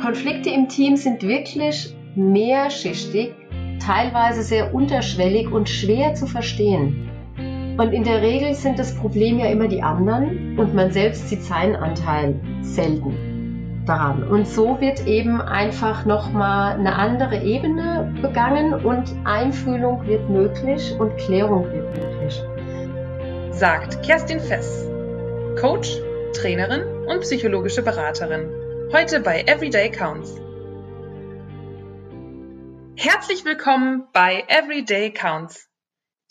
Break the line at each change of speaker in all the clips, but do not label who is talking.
Konflikte im Team sind wirklich mehrschichtig, teilweise sehr unterschwellig und schwer zu verstehen. Und in der Regel sind das Problem ja immer die anderen und man selbst sieht seinen Anteil selten daran. Und so wird eben einfach nochmal eine andere Ebene begangen und Einfühlung wird möglich und Klärung wird möglich.
Sagt Kerstin Fess, Coach, Trainerin und psychologische Beraterin. Heute bei Everyday Counts. Herzlich willkommen bei Everyday Counts,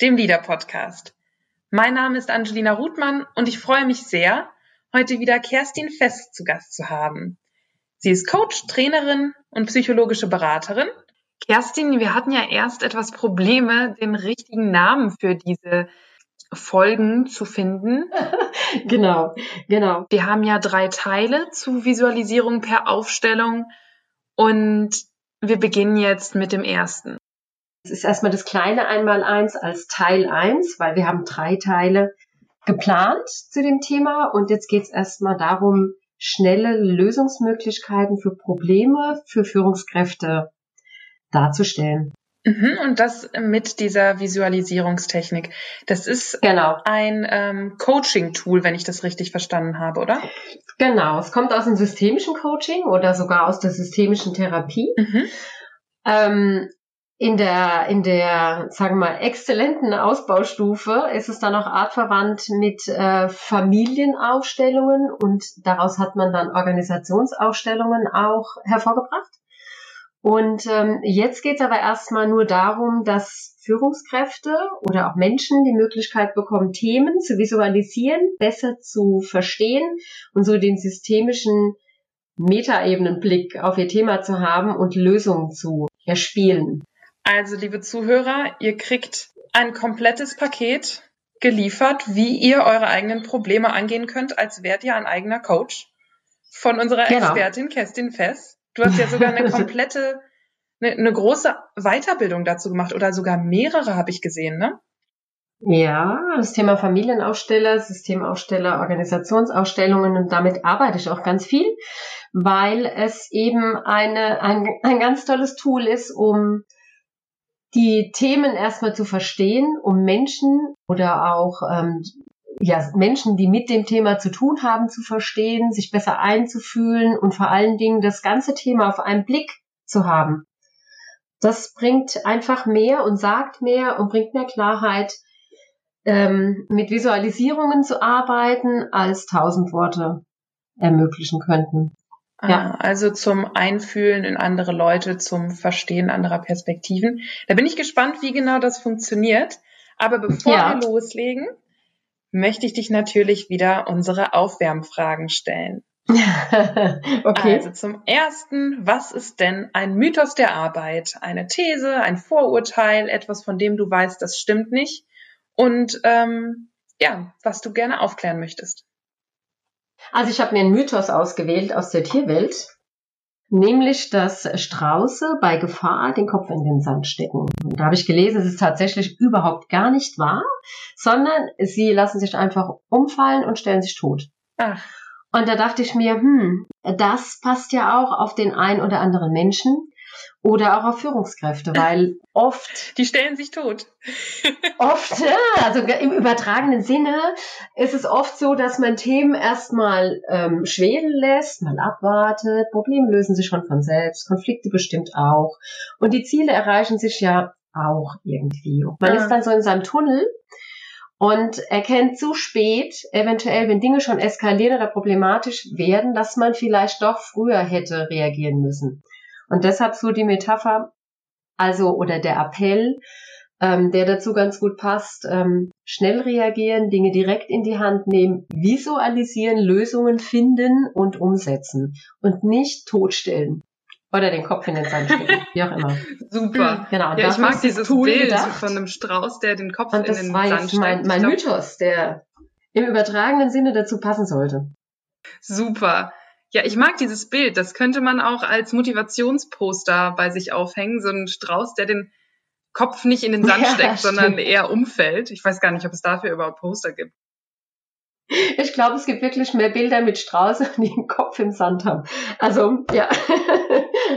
dem Lieder-Podcast. Mein Name ist Angelina Ruthmann und ich freue mich sehr, heute wieder Kerstin Fest zu Gast zu haben. Sie ist Coach, Trainerin und psychologische Beraterin. Kerstin, wir hatten ja erst etwas Probleme, den richtigen Namen für diese Folgen zu finden.
genau, genau.
Wir haben ja drei Teile zu Visualisierung per Aufstellung und wir beginnen jetzt mit dem ersten.
Es ist erstmal das kleine Einmaleins als Teil 1, weil wir haben drei Teile geplant zu dem Thema und jetzt geht es erstmal darum, schnelle Lösungsmöglichkeiten für Probleme für Führungskräfte darzustellen.
Mhm, und das mit dieser Visualisierungstechnik. Das ist genau. ein ähm, Coaching-Tool, wenn ich das richtig verstanden habe, oder?
Genau, es kommt aus dem systemischen Coaching oder sogar aus der systemischen Therapie. Mhm. Ähm, in der, in der, sagen wir mal, exzellenten Ausbaustufe ist es dann auch artverwandt mit äh, Familienaufstellungen und daraus hat man dann Organisationsaufstellungen auch hervorgebracht. Und ähm, jetzt geht es aber erstmal nur darum, dass Führungskräfte oder auch Menschen die Möglichkeit bekommen, Themen zu visualisieren, besser zu verstehen und so den systemischen Metaebenenblick auf ihr Thema zu haben und Lösungen zu erspielen.
Also, liebe Zuhörer, ihr kriegt ein komplettes Paket geliefert, wie ihr eure eigenen Probleme angehen könnt, als wärt ihr ein eigener Coach von unserer genau. Expertin Kerstin Fess. Du hast ja sogar eine komplette, eine, eine große Weiterbildung dazu gemacht oder sogar mehrere habe ich gesehen, ne?
Ja, das Thema Familienaussteller, Systemaussteller, Organisationsausstellungen und damit arbeite ich auch ganz viel, weil es eben eine, ein, ein ganz tolles Tool ist, um die Themen erstmal zu verstehen, um Menschen oder auch ähm, ja, Menschen, die mit dem Thema zu tun haben, zu verstehen, sich besser einzufühlen und vor allen Dingen das ganze Thema auf einen Blick zu haben. Das bringt einfach mehr und sagt mehr und bringt mehr Klarheit, ähm, mit Visualisierungen zu arbeiten, als tausend Worte ermöglichen könnten.
Ja. Ah, also zum Einfühlen in andere Leute, zum Verstehen anderer Perspektiven. Da bin ich gespannt, wie genau das funktioniert. Aber bevor ja. wir loslegen, möchte ich dich natürlich wieder unsere Aufwärmfragen stellen. okay. Also zum ersten, was ist denn ein Mythos der Arbeit? Eine These, ein Vorurteil, etwas, von dem du weißt, das stimmt nicht? Und ähm, ja, was du gerne aufklären möchtest.
Also ich habe mir einen Mythos ausgewählt aus der Tierwelt, nämlich dass Strauße bei Gefahr den Kopf in den Sand stecken. Und da habe ich gelesen, es ist tatsächlich überhaupt gar nicht wahr, sondern sie lassen sich einfach umfallen und stellen sich tot. Ach. Und da dachte ich mir, hm, das passt ja auch auf den ein oder anderen Menschen, oder auch auf Führungskräfte, weil oft.
Die stellen sich tot.
oft, ja, also im übertragenen Sinne ist es oft so, dass man Themen erstmal ähm, schwelen lässt, mal abwartet, Probleme lösen sich schon von selbst, Konflikte bestimmt auch. Und die Ziele erreichen sich ja auch irgendwie. Man ja. ist dann so in seinem Tunnel und erkennt zu spät, eventuell, wenn Dinge schon eskalieren oder problematisch werden, dass man vielleicht doch früher hätte reagieren müssen. Und deshalb so die Metapher, also oder der Appell, ähm, der dazu ganz gut passt, ähm, schnell reagieren, Dinge direkt in die Hand nehmen, visualisieren, Lösungen finden und umsetzen und nicht totstellen. Oder den Kopf in den Sand stecken, wie auch immer.
Super. Genau. ja, ich mag dieses Tool Bild gedacht. von einem Strauß, der den Kopf in den Sand steckt. Das war
mein, mein Mythos, der im übertragenen Sinne dazu passen sollte.
Super. Ja, ich mag dieses Bild. Das könnte man auch als Motivationsposter bei sich aufhängen. So ein Strauß, der den Kopf nicht in den Sand ja, steckt, sondern eher umfällt. Ich weiß gar nicht, ob es dafür überhaupt Poster gibt.
Ich glaube, es gibt wirklich mehr Bilder mit Straußen, die den Kopf im Sand haben. Also, ja.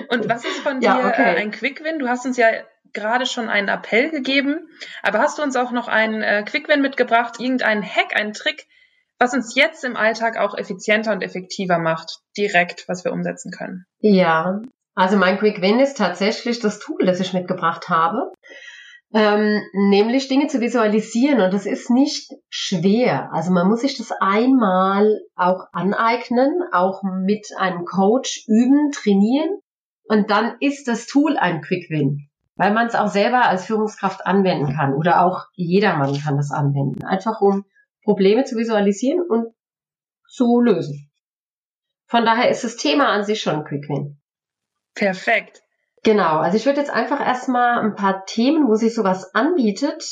Und was ist von dir ja, okay. äh, ein Quick-Win? Du hast uns ja gerade schon einen Appell gegeben, aber hast du uns auch noch einen äh, Quick-Win mitgebracht, irgendeinen Hack, einen Trick, was uns jetzt im Alltag auch effizienter und effektiver macht, direkt, was wir umsetzen können?
Ja, also mein Quick-Win ist tatsächlich das Tool, das ich mitgebracht habe ähm, nämlich Dinge zu visualisieren. Und das ist nicht schwer. Also man muss sich das einmal auch aneignen, auch mit einem Coach üben, trainieren. Und dann ist das Tool ein Quick Win, weil man es auch selber als Führungskraft anwenden kann oder auch jedermann kann das anwenden. Einfach um Probleme zu visualisieren und zu lösen. Von daher ist das Thema an sich schon Quick Win.
Perfekt.
Genau, also ich würde jetzt einfach erstmal ein paar Themen, wo sich sowas anbietet,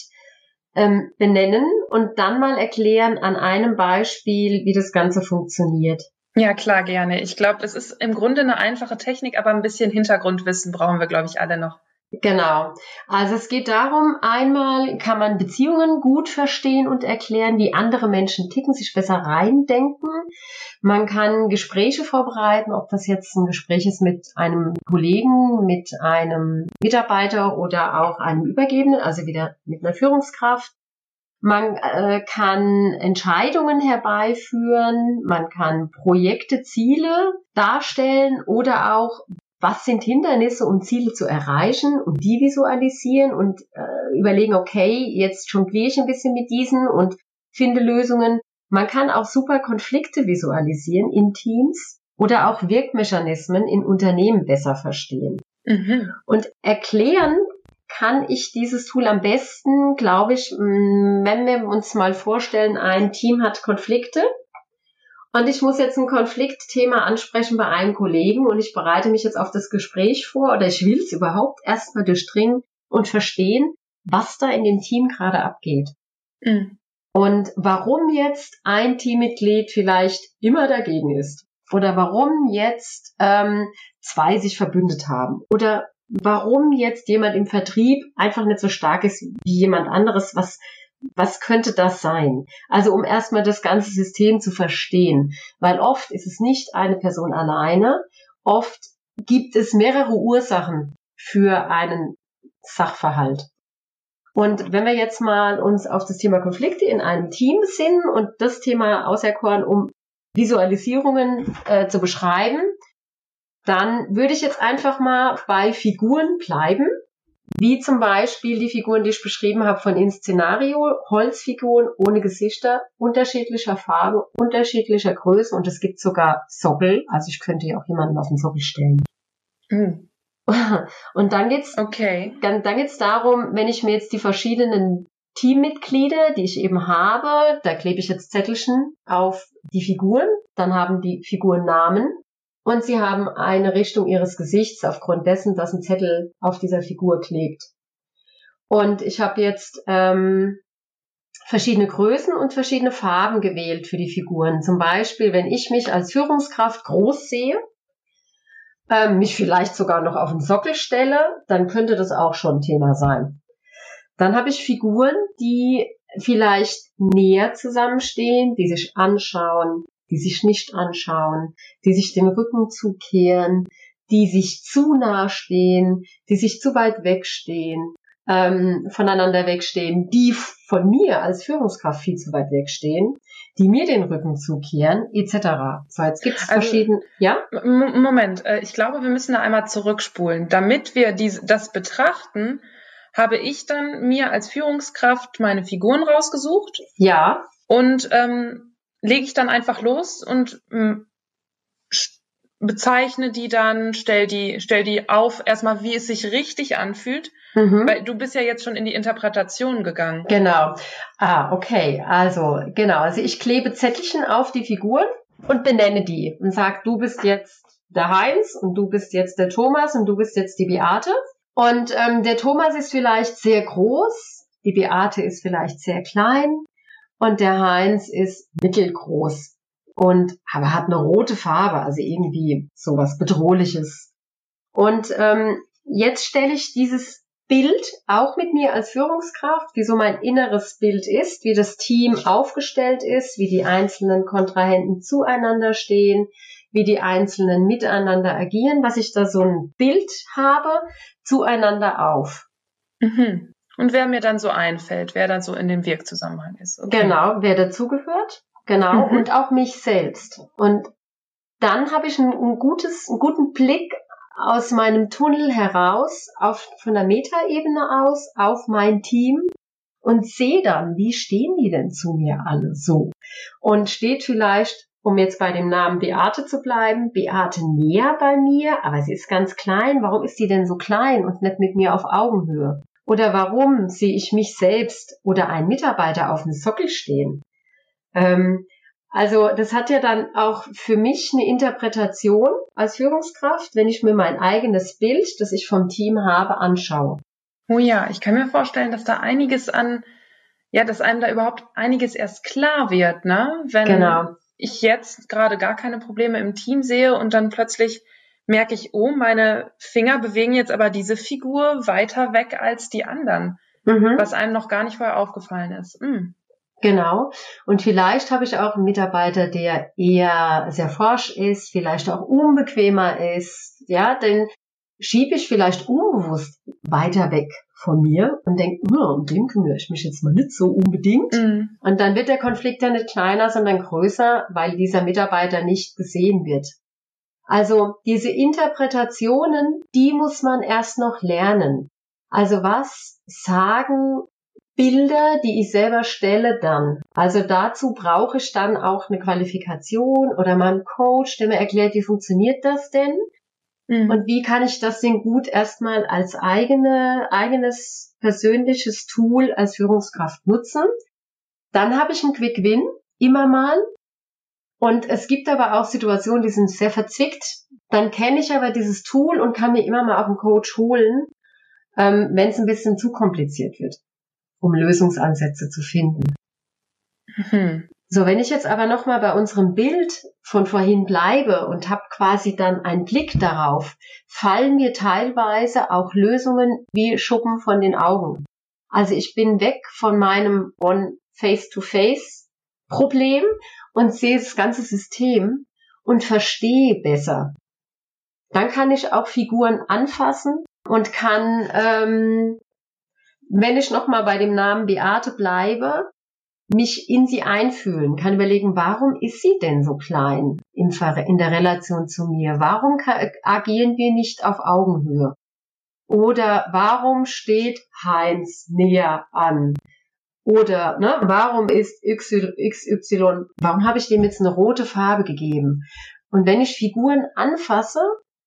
ähm, benennen und dann mal erklären an einem Beispiel, wie das Ganze funktioniert.
Ja, klar, gerne. Ich glaube, es ist im Grunde eine einfache Technik, aber ein bisschen Hintergrundwissen brauchen wir, glaube ich, alle noch.
Genau. Also es geht darum, einmal kann man Beziehungen gut verstehen und erklären, wie andere Menschen ticken, sich besser reindenken. Man kann Gespräche vorbereiten, ob das jetzt ein Gespräch ist mit einem Kollegen, mit einem Mitarbeiter oder auch einem Übergebenen, also wieder mit einer Führungskraft. Man äh, kann Entscheidungen herbeiführen, man kann Projekte, Ziele darstellen oder auch was sind Hindernisse, um Ziele zu erreichen und die visualisieren und äh, überlegen, okay, jetzt jongliere ich ein bisschen mit diesen und finde Lösungen. Man kann auch super Konflikte visualisieren in Teams oder auch Wirkmechanismen in Unternehmen besser verstehen. Mhm. Und erklären kann ich dieses Tool am besten, glaube ich, wenn wir uns mal vorstellen, ein Team hat Konflikte und ich muss jetzt ein Konfliktthema ansprechen bei einem Kollegen und ich bereite mich jetzt auf das Gespräch vor oder ich will es überhaupt erstmal durchdringen und verstehen, was da in dem Team gerade abgeht. Mhm. Und warum jetzt ein Teammitglied vielleicht immer dagegen ist. Oder warum jetzt ähm, zwei sich verbündet haben. Oder warum jetzt jemand im Vertrieb einfach nicht so stark ist wie jemand anderes, was was könnte das sein? Also um erstmal das ganze System zu verstehen, weil oft ist es nicht eine Person alleine, oft gibt es mehrere Ursachen für einen Sachverhalt. Und wenn wir jetzt mal uns auf das Thema Konflikte in einem Team besinnen und das Thema auserkoren, um Visualisierungen äh, zu beschreiben, dann würde ich jetzt einfach mal bei Figuren bleiben wie zum Beispiel die Figuren, die ich beschrieben habe von Inszenario, Holzfiguren ohne Gesichter, unterschiedlicher Farbe, unterschiedlicher Größe und es gibt sogar Sockel. Also ich könnte ja auch jemanden auf den Sockel stellen. Mhm. Und dann geht's, okay. dann, dann geht's darum, wenn ich mir jetzt die verschiedenen Teammitglieder, die ich eben habe, da klebe ich jetzt Zettelchen auf die Figuren, dann haben die Figuren Namen und sie haben eine Richtung ihres Gesichts aufgrund dessen, dass ein Zettel auf dieser Figur klebt. Und ich habe jetzt ähm, verschiedene Größen und verschiedene Farben gewählt für die Figuren. Zum Beispiel, wenn ich mich als Führungskraft groß sehe, ähm, mich vielleicht sogar noch auf den Sockel stelle, dann könnte das auch schon Thema sein. Dann habe ich Figuren, die vielleicht näher zusammenstehen, die sich anschauen, die sich nicht anschauen, die sich den Rücken zukehren, die sich zu nah stehen, die sich zu weit wegstehen, ähm, voneinander wegstehen, die von mir als Führungskraft viel zu weit wegstehen, die mir den Rücken zukehren, etc. So, jetzt gibt es also, verschiedene. Ja?
Moment, äh, ich glaube, wir müssen da einmal zurückspulen. Damit wir dies, das betrachten, habe ich dann mir als Führungskraft meine Figuren rausgesucht.
Ja.
Und ähm, lege ich dann einfach los und mh, bezeichne die dann, stell die, stell die auf, erstmal, wie es sich richtig anfühlt. Mhm. Weil du bist ja jetzt schon in die Interpretation gegangen.
Genau. Ah, okay. Also, genau. Also ich klebe Zettelchen auf die Figuren und benenne die und sag, du bist jetzt der Heinz und du bist jetzt der Thomas und du bist jetzt die Beate. Und ähm, der Thomas ist vielleicht sehr groß, die Beate ist vielleicht sehr klein, und der Heinz ist mittelgroß und aber hat eine rote Farbe, also irgendwie sowas bedrohliches. Und ähm, jetzt stelle ich dieses Bild auch mit mir als Führungskraft, wie so mein inneres Bild ist, wie das Team aufgestellt ist, wie die einzelnen Kontrahenten zueinander stehen, wie die einzelnen miteinander agieren, was ich da so ein Bild habe, zueinander auf.
Mhm. Und wer mir dann so einfällt, wer dann so in dem Wirkzusammenhang ist.
Okay. Genau, wer dazugehört, genau, mhm. und auch mich selbst. Und dann habe ich ein, ein, gutes, einen guten Blick aus meinem Tunnel heraus, auf, von der Metaebene aus, auf mein Team und sehe dann, wie stehen die denn zu mir alle so? Und steht vielleicht, um jetzt bei dem Namen Beate zu bleiben, Beate näher bei mir, aber sie ist ganz klein. Warum ist sie denn so klein und nicht mit mir auf Augenhöhe? Oder warum sehe ich mich selbst oder einen Mitarbeiter auf dem Sockel stehen? Ähm, also das hat ja dann auch für mich eine Interpretation als Führungskraft, wenn ich mir mein eigenes Bild, das ich vom Team habe, anschaue.
Oh ja, ich kann mir vorstellen, dass da einiges an, ja, dass einem da überhaupt einiges erst klar wird, ne? Wenn genau. ich jetzt gerade gar keine Probleme im Team sehe und dann plötzlich merke ich, oh, meine Finger bewegen jetzt aber diese Figur weiter weg als die anderen, mhm. was einem noch gar nicht vorher aufgefallen ist. Mhm.
Genau. Und vielleicht habe ich auch einen Mitarbeiter, der eher sehr forsch ist, vielleicht auch unbequemer ist. Ja, denn schiebe ich vielleicht unbewusst weiter weg von mir und denke, hm, um den kümmere ich mich jetzt mal nicht so unbedingt. Mhm. Und dann wird der Konflikt ja nicht kleiner, sondern größer, weil dieser Mitarbeiter nicht gesehen wird. Also diese Interpretationen, die muss man erst noch lernen. Also was sagen Bilder, die ich selber stelle, dann. Also dazu brauche ich dann auch eine Qualifikation oder mal einen Coach, der mir erklärt, wie funktioniert das denn? Mhm. Und wie kann ich das denn gut erstmal als eigene, eigenes persönliches Tool als Führungskraft nutzen? Dann habe ich einen Quick Win, immer mal. Und es gibt aber auch Situationen, die sind sehr verzwickt. Dann kenne ich aber dieses Tool und kann mir immer mal auch einen Coach holen, ähm, wenn es ein bisschen zu kompliziert wird um Lösungsansätze zu finden. Mhm. So, wenn ich jetzt aber nochmal bei unserem Bild von vorhin bleibe und habe quasi dann einen Blick darauf, fallen mir teilweise auch Lösungen wie Schuppen von den Augen. Also ich bin weg von meinem One-Face-to-Face-Problem und sehe das ganze System und verstehe besser. Dann kann ich auch Figuren anfassen und kann ähm, wenn ich nochmal bei dem Namen Beate bleibe, mich in sie einfühlen, kann überlegen, warum ist sie denn so klein in, der Relation zu mir? Warum agieren wir nicht auf Augenhöhe? Oder warum steht Heinz näher an? Oder ne, warum ist XY, warum habe ich dem jetzt eine rote Farbe gegeben? Und wenn ich Figuren anfasse,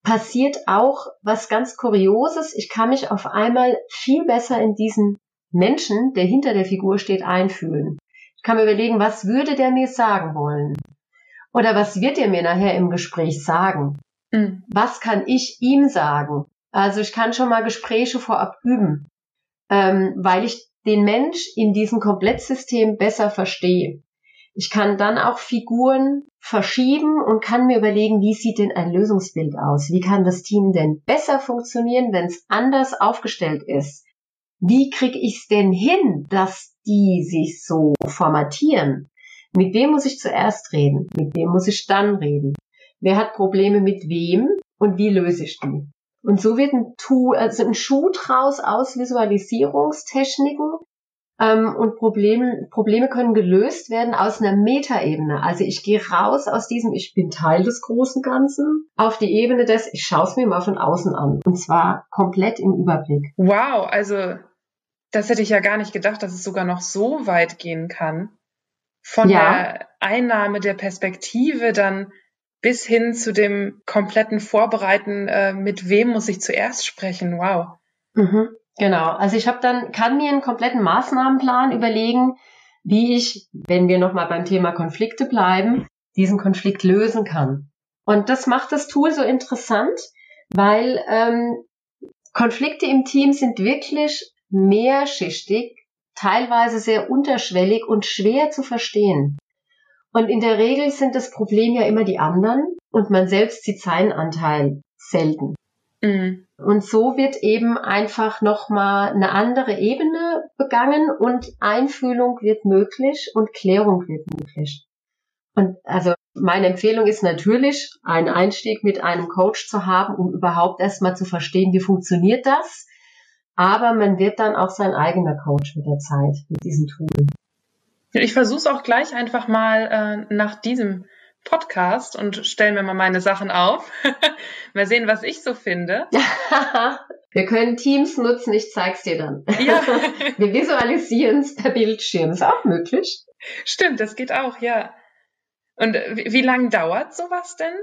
passiert auch was ganz Kurioses. Ich kann mich auf einmal viel besser in diesen Menschen, der hinter der Figur steht, einfühlen. Ich kann mir überlegen, was würde der mir sagen wollen? Oder was wird er mir nachher im Gespräch sagen? Mhm. Was kann ich ihm sagen? Also ich kann schon mal Gespräche vorab üben, ähm, weil ich den Mensch in diesem Komplettsystem besser verstehe. Ich kann dann auch Figuren verschieben und kann mir überlegen, wie sieht denn ein Lösungsbild aus? Wie kann das Team denn besser funktionieren, wenn es anders aufgestellt ist? Wie kriege ich es denn hin, dass die sich so formatieren? Mit wem muss ich zuerst reden? Mit wem muss ich dann reden? Wer hat Probleme mit wem und wie löse ich die? Und so wird ein, Tool, also ein Schuh draus aus Visualisierungstechniken, ähm, und Probleme, Probleme können gelöst werden aus einer Metaebene. Also ich gehe raus aus diesem, ich bin Teil des großen Ganzen, auf die Ebene des, ich schaue es mir mal von außen an. Und zwar komplett im Überblick.
Wow, also das hätte ich ja gar nicht gedacht, dass es sogar noch so weit gehen kann. Von ja. der Einnahme der Perspektive dann bis hin zu dem kompletten Vorbereiten, äh, mit wem muss ich zuerst sprechen. Wow.
Mhm. Genau. Also ich habe dann, kann mir einen kompletten Maßnahmenplan überlegen, wie ich, wenn wir nochmal beim Thema Konflikte bleiben, diesen Konflikt lösen kann. Und das macht das Tool so interessant, weil ähm, Konflikte im Team sind wirklich mehrschichtig, teilweise sehr unterschwellig und schwer zu verstehen. Und in der Regel sind das Problem ja immer die anderen und man selbst sieht seinen Anteil selten. Mhm. Und so wird eben einfach nochmal eine andere Ebene begangen und Einfühlung wird möglich und Klärung wird möglich. Und also meine Empfehlung ist natürlich, einen Einstieg mit einem Coach zu haben, um überhaupt erstmal zu verstehen, wie funktioniert das. Aber man wird dann auch sein eigener Coach mit der Zeit, mit diesem Tool.
Ich versuche es auch gleich einfach mal äh, nach diesem Podcast und stellen mir mal meine Sachen auf. mal sehen, was ich so finde.
Wir können Teams nutzen, ich zeig's dir dann. Ja. Wir visualisieren es per Bildschirm. Ist auch möglich.
Stimmt, das geht auch, ja. Und wie, wie lange dauert sowas denn?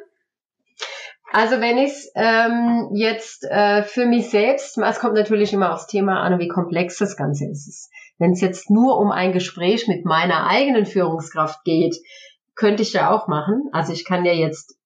Also wenn ich es ähm, jetzt äh, für mich selbst, es kommt natürlich immer aufs Thema an, wie komplex das Ganze ist. Wenn es jetzt nur um ein Gespräch mit meiner eigenen Führungskraft geht, könnte ich ja auch machen. Also ich kann ja jetzt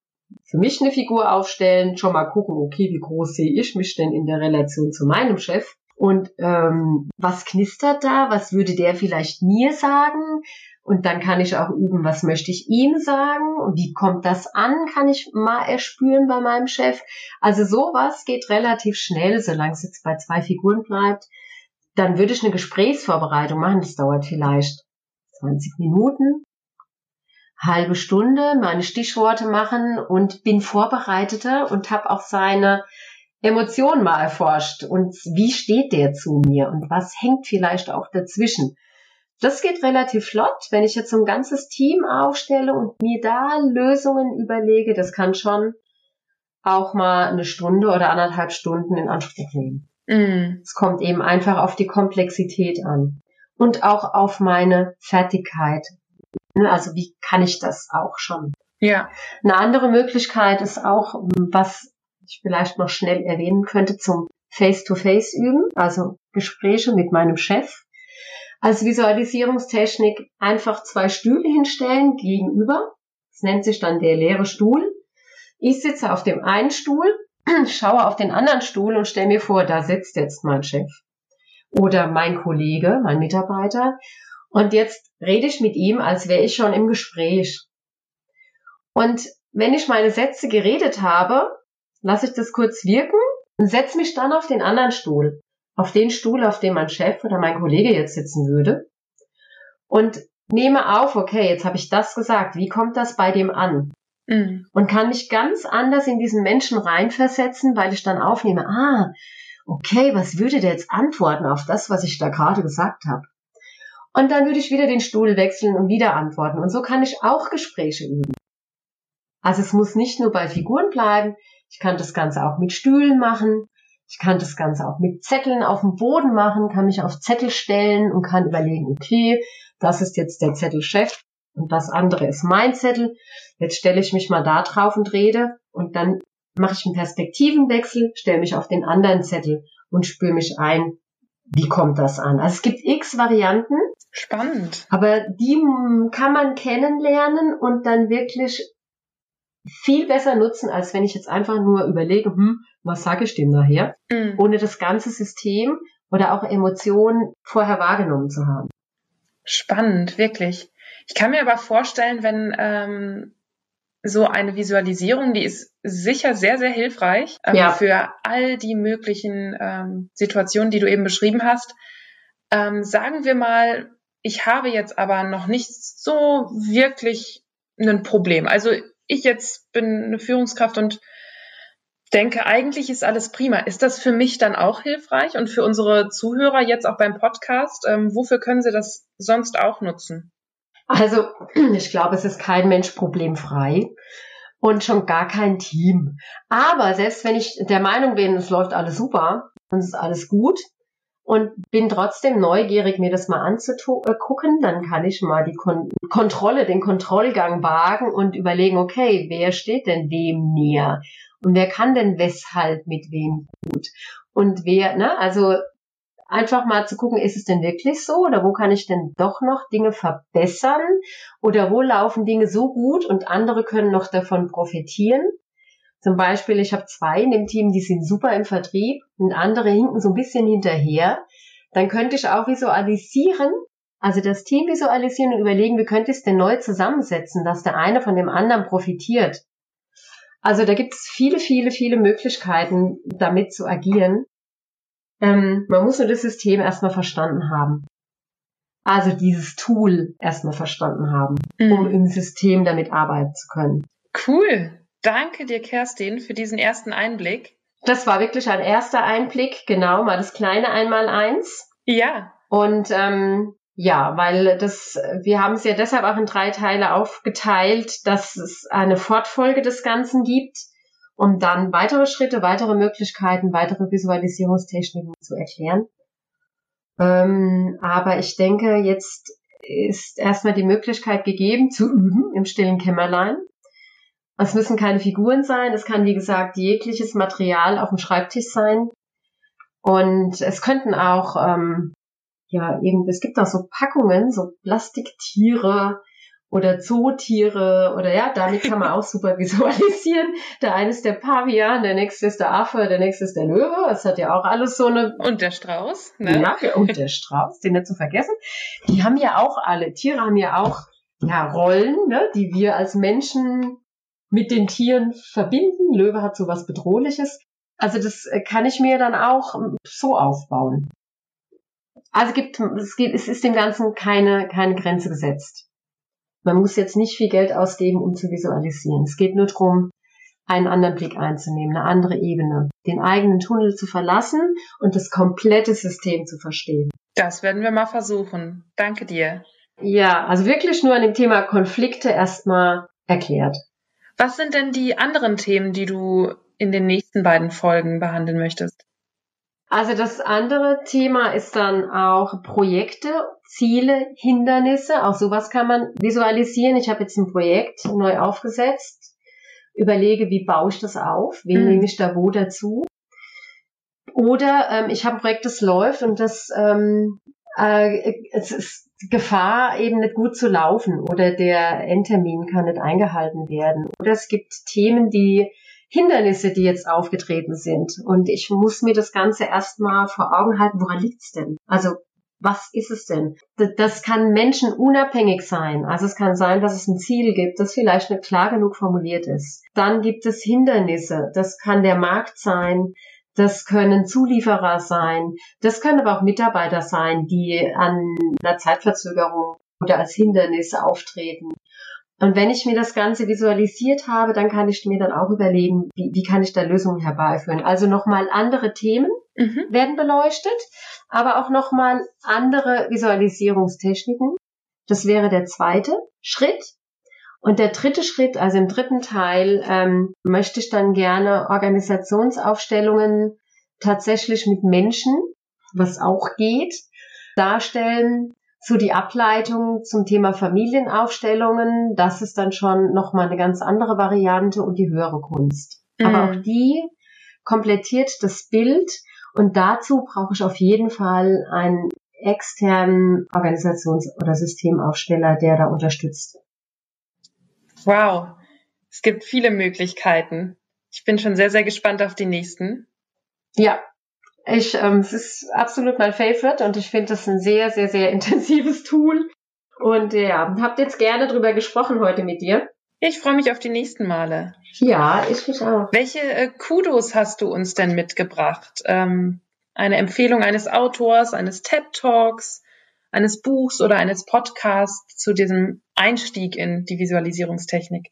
für mich eine Figur aufstellen, schon mal gucken, okay, wie groß sehe ich mich denn in der Relation zu meinem Chef? Und ähm, was knistert da? Was würde der vielleicht mir sagen? Und dann kann ich auch üben, was möchte ich ihm sagen? Und wie kommt das an? Kann ich mal erspüren bei meinem Chef? Also sowas geht relativ schnell, solange es jetzt bei zwei Figuren bleibt. Dann würde ich eine Gesprächsvorbereitung machen. Das dauert vielleicht 20 Minuten halbe Stunde meine Stichworte machen und bin vorbereiteter und habe auch seine Emotionen mal erforscht und wie steht der zu mir und was hängt vielleicht auch dazwischen. Das geht relativ flott, wenn ich jetzt so ein ganzes Team aufstelle und mir da Lösungen überlege, das kann schon auch mal eine Stunde oder anderthalb Stunden in Anspruch nehmen. Mm. Es kommt eben einfach auf die Komplexität an und auch auf meine Fertigkeit Ne, also wie kann ich das auch schon? Ja. Eine andere Möglichkeit ist auch, was ich vielleicht noch schnell erwähnen könnte, zum Face-to-Face -face üben, also Gespräche mit meinem Chef. Als Visualisierungstechnik einfach zwei Stühle hinstellen gegenüber. Das nennt sich dann der leere Stuhl. Ich sitze auf dem einen Stuhl, schaue auf den anderen Stuhl und stelle mir vor, da sitzt jetzt mein Chef oder mein Kollege, mein Mitarbeiter und jetzt rede ich mit ihm, als wäre ich schon im Gespräch. Und wenn ich meine Sätze geredet habe, lasse ich das kurz wirken und setze mich dann auf den anderen Stuhl. Auf den Stuhl, auf dem mein Chef oder mein Kollege jetzt sitzen würde. Und nehme auf, okay, jetzt habe ich das gesagt. Wie kommt das bei dem an? Mhm. Und kann mich ganz anders in diesen Menschen reinversetzen, weil ich dann aufnehme, ah, okay, was würde der jetzt antworten auf das, was ich da gerade gesagt habe? Und dann würde ich wieder den Stuhl wechseln und wieder antworten. Und so kann ich auch Gespräche üben. Also es muss nicht nur bei Figuren bleiben. Ich kann das Ganze auch mit Stühlen machen. Ich kann das Ganze auch mit Zetteln auf dem Boden machen, kann mich auf Zettel stellen und kann überlegen, okay, das ist jetzt der Zettelchef und das andere ist mein Zettel. Jetzt stelle ich mich mal da drauf und rede und dann mache ich einen Perspektivenwechsel, stelle mich auf den anderen Zettel und spüre mich ein, wie kommt das an. Also es gibt x Varianten
Spannend.
Aber die kann man kennenlernen und dann wirklich viel besser nutzen, als wenn ich jetzt einfach nur überlege, hm, was sage ich dem nachher, mhm. ohne das ganze System oder auch Emotionen vorher wahrgenommen zu haben.
Spannend, wirklich. Ich kann mir aber vorstellen, wenn ähm, so eine Visualisierung, die ist sicher sehr, sehr hilfreich ähm, ja. für all die möglichen ähm, Situationen, die du eben beschrieben hast. Ähm, sagen wir mal, ich habe jetzt aber noch nicht so wirklich ein Problem. Also ich jetzt bin eine Führungskraft und denke, eigentlich ist alles prima. Ist das für mich dann auch hilfreich und für unsere Zuhörer jetzt auch beim Podcast? Ähm, wofür können sie das sonst auch nutzen?
Also ich glaube, es ist kein Mensch problemfrei und schon gar kein Team. Aber selbst wenn ich der Meinung bin, es läuft alles super und es ist alles gut, und bin trotzdem neugierig, mir das mal anzugucken. Dann kann ich mal die Kon Kontrolle, den Kontrollgang wagen und überlegen, okay, wer steht denn wem näher? Und wer kann denn weshalb mit wem gut? Und wer, ne, also einfach mal zu gucken, ist es denn wirklich so oder wo kann ich denn doch noch Dinge verbessern oder wo laufen Dinge so gut und andere können noch davon profitieren. Zum Beispiel, ich habe zwei in dem Team, die sind super im Vertrieb und andere hinken so ein bisschen hinterher. Dann könnte ich auch visualisieren, also das Team visualisieren und überlegen, wie könnte ich es denn neu zusammensetzen, dass der eine von dem anderen profitiert. Also da gibt es viele, viele, viele Möglichkeiten, damit zu agieren. Ähm, man muss nur das System erstmal verstanden haben. Also dieses Tool erstmal verstanden haben, mhm. um im System damit arbeiten zu können.
Cool. Danke dir, Kerstin, für diesen ersten Einblick.
Das war wirklich ein erster Einblick, genau, mal das kleine Einmaleins.
Ja.
Und ähm, ja, weil das, wir haben es ja deshalb auch in drei Teile aufgeteilt, dass es eine Fortfolge des Ganzen gibt, um dann weitere Schritte, weitere Möglichkeiten, weitere Visualisierungstechniken zu erklären. Ähm, aber ich denke, jetzt ist erstmal die Möglichkeit gegeben, zu üben im stillen Kämmerlein. Es müssen keine Figuren sein, es kann, wie gesagt, jegliches Material auf dem Schreibtisch sein. Und es könnten auch, ähm, ja, eben, es gibt auch so Packungen, so Plastiktiere, oder Zootiere oder ja, damit kann man auch super visualisieren. Der eine ist der Pavian, der nächste ist der Affe, der nächste ist der Löwe. Das hat ja auch alles so eine.
Und der Strauß, ne?
Ja, und der Strauß, den nicht zu vergessen. Die haben ja auch alle, Tiere haben ja auch ja, Rollen, ne, die wir als Menschen mit den Tieren verbinden. Löwe hat so was Bedrohliches. Also das kann ich mir dann auch so aufbauen. Also gibt, es, gibt, es ist dem Ganzen keine, keine Grenze gesetzt. Man muss jetzt nicht viel Geld ausgeben, um zu visualisieren. Es geht nur darum, einen anderen Blick einzunehmen, eine andere Ebene, den eigenen Tunnel zu verlassen und das komplette System zu verstehen.
Das werden wir mal versuchen. Danke dir.
Ja, also wirklich nur an dem Thema Konflikte erstmal erklärt.
Was sind denn die anderen Themen, die du in den nächsten beiden Folgen behandeln möchtest?
Also das andere Thema ist dann auch Projekte, Ziele, Hindernisse. Auch sowas kann man visualisieren. Ich habe jetzt ein Projekt neu aufgesetzt, überlege, wie baue ich das auf, wen mhm. nehme ich da wo dazu. Oder ähm, ich habe ein Projekt, das läuft und das ähm, äh, es ist Gefahr, eben nicht gut zu laufen oder der Endtermin kann nicht eingehalten werden. Oder es gibt Themen, die Hindernisse, die jetzt aufgetreten sind. Und ich muss mir das Ganze erstmal vor Augen halten, woran liegt's denn? Also was ist es denn? Das kann menschenunabhängig sein. Also es kann sein, dass es ein Ziel gibt, das vielleicht nicht klar genug formuliert ist. Dann gibt es Hindernisse. Das kann der Markt sein. Das können Zulieferer sein. Das können aber auch Mitarbeiter sein, die an einer Zeitverzögerung oder als Hindernisse auftreten. Und wenn ich mir das Ganze visualisiert habe, dann kann ich mir dann auch überlegen, wie, wie kann ich da Lösungen herbeiführen. Also nochmal andere Themen mhm. werden beleuchtet, aber auch nochmal andere Visualisierungstechniken. Das wäre der zweite Schritt. Und der dritte Schritt, also im dritten Teil, ähm, möchte ich dann gerne Organisationsaufstellungen tatsächlich mit Menschen, was auch geht, darstellen, so die Ableitung zum Thema Familienaufstellungen, das ist dann schon nochmal eine ganz andere Variante und die höhere Kunst. Mhm. Aber auch die komplettiert das Bild und dazu brauche ich auf jeden Fall einen externen Organisations- oder Systemaufsteller, der da unterstützt.
Wow, es gibt viele Möglichkeiten. Ich bin schon sehr, sehr gespannt auf die nächsten.
Ja, ich, ähm, es ist absolut mein Favorite und ich finde es ein sehr, sehr, sehr intensives Tool. Und ja, habt jetzt gerne drüber gesprochen heute mit dir.
Ich freue mich auf die nächsten Male.
Ja, ich mich auch.
Welche äh, Kudos hast du uns denn mitgebracht? Ähm, eine Empfehlung eines Autors, eines TED Talks, eines Buchs oder eines Podcasts zu diesem Einstieg in die Visualisierungstechnik?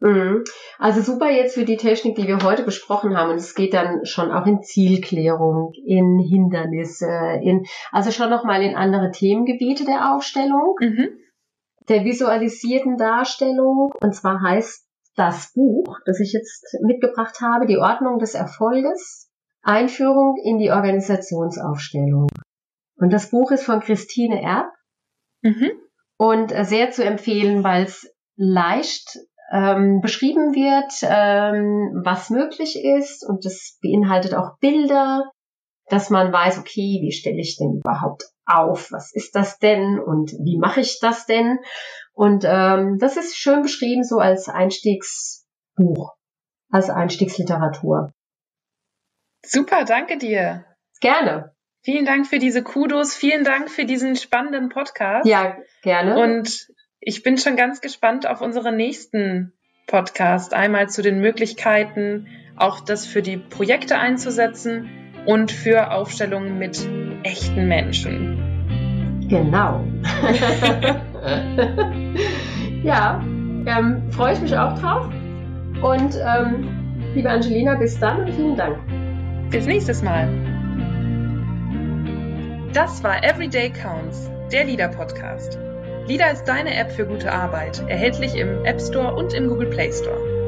Mhm. Also super jetzt für die Technik, die wir heute besprochen haben. Und es geht dann schon auch in Zielklärung, in Hindernisse, in, also schon nochmal in andere Themengebiete der Aufstellung, mhm. der visualisierten Darstellung. Und zwar heißt das Buch, das ich jetzt mitgebracht habe, die Ordnung des Erfolges, Einführung in die Organisationsaufstellung. Und das Buch ist von Christine Erb. Mhm. Und sehr zu empfehlen, weil es leicht ähm, beschrieben wird, ähm, was möglich ist und das beinhaltet auch Bilder, dass man weiß, okay, wie stelle ich denn überhaupt auf? Was ist das denn und wie mache ich das denn? Und ähm, das ist schön beschrieben so als Einstiegsbuch, als Einstiegsliteratur.
Super, danke dir.
Gerne.
Vielen Dank für diese Kudos, vielen Dank für diesen spannenden Podcast.
Ja, gerne.
Und ich bin schon ganz gespannt auf unsere nächsten Podcast. Einmal zu den Möglichkeiten, auch das für die Projekte einzusetzen und für Aufstellungen mit echten Menschen.
Genau. ja, ähm, freue ich mich auch drauf. Und ähm, liebe Angelina, bis dann und vielen Dank.
Bis nächstes Mal. Das war Everyday Counts, der Leader Leader ist deine App für gute Arbeit, erhältlich im App Store und im Google Play Store.